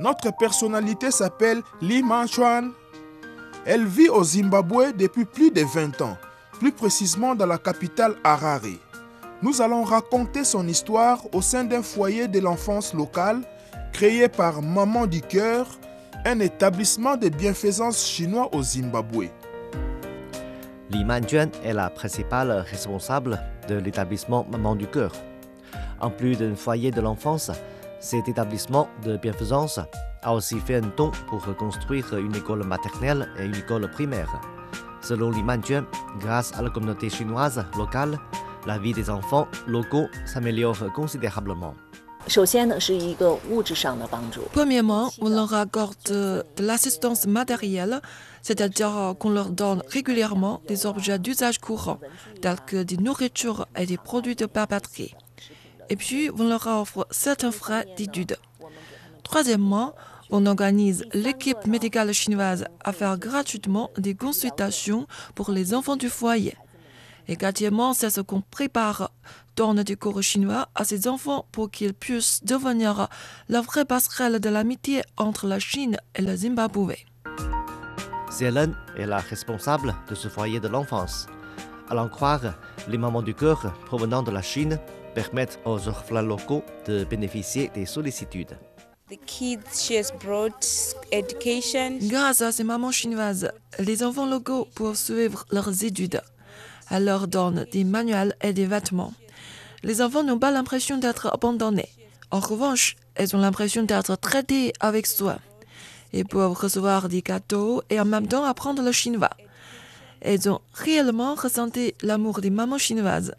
Notre personnalité s'appelle Li Manchuan. Elle vit au Zimbabwe depuis plus de 20 ans, plus précisément dans la capitale Harare. Nous allons raconter son histoire au sein d'un foyer de l'enfance locale créé par Maman du Cœur, un établissement de bienfaisance chinois au Zimbabwe. Li Manjuan est la principale responsable de l'établissement Maman du Cœur. En plus d'un foyer de l'enfance, cet établissement de bienfaisance a aussi fait un don pour reconstruire une école maternelle et une école primaire. Selon Li Manjuan, grâce à la communauté chinoise locale, la vie des enfants locaux s'améliore considérablement. Premièrement, on leur accorde de l'assistance matérielle, c'est-à-dire qu'on leur donne régulièrement des objets d'usage courant, tels que des nourritures et des produits de papeterie. Et puis, on leur offre certains frais d'études. Troisièmement, on organise l'équipe médicale chinoise à faire gratuitement des consultations pour les enfants du foyer. Et quatrièmement, c'est ce qu'on prépare donne du cours chinois à ses enfants pour qu'ils puissent devenir la vraie passerelle de l'amitié entre la Chine et le Zimbabwe. Hélène est la responsable de ce foyer de l'enfance. À l'en croire, les mamans du cœur provenant de la Chine permettent aux orphelins locaux de bénéficier des sollicitudes. Grâce à ces mamans chinoises, les enfants locaux peuvent suivre leurs études. Elle leur donne des manuels et des vêtements. Les enfants n'ont pas l'impression d'être abandonnés. En revanche, elles ont l'impression d'être traités avec soin. Ils peuvent recevoir des gâteaux et en même temps apprendre le chinois. Elles ont réellement ressenti l'amour des mamans chinoises.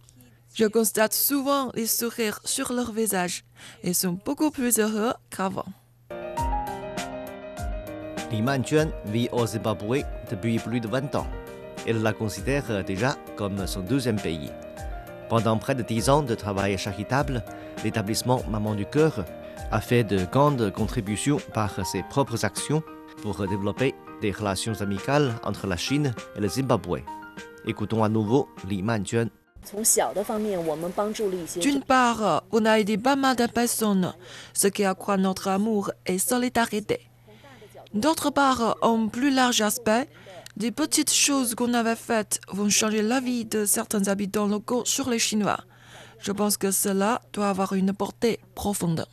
Je constate souvent les sourires sur leur visage. Ils sont beaucoup plus heureux qu'avant. Li Manchuan vit au Zimbabwe depuis plus de 20 ans. Elle la considère déjà comme son deuxième pays. Pendant près de 10 ans de travail charitable, l'établissement Maman du Cœur a fait de grandes contributions par ses propres actions pour développer des relations amicales entre la Chine et le Zimbabwe. Écoutons à nouveau Li Manchuan. D'une part, on a aidé pas mal de personnes, ce qui accroît notre amour et solidarité. D'autre part, en plus large aspect, des petites choses qu'on avait faites vont changer la vie de certains habitants locaux sur les Chinois. Je pense que cela doit avoir une portée profonde.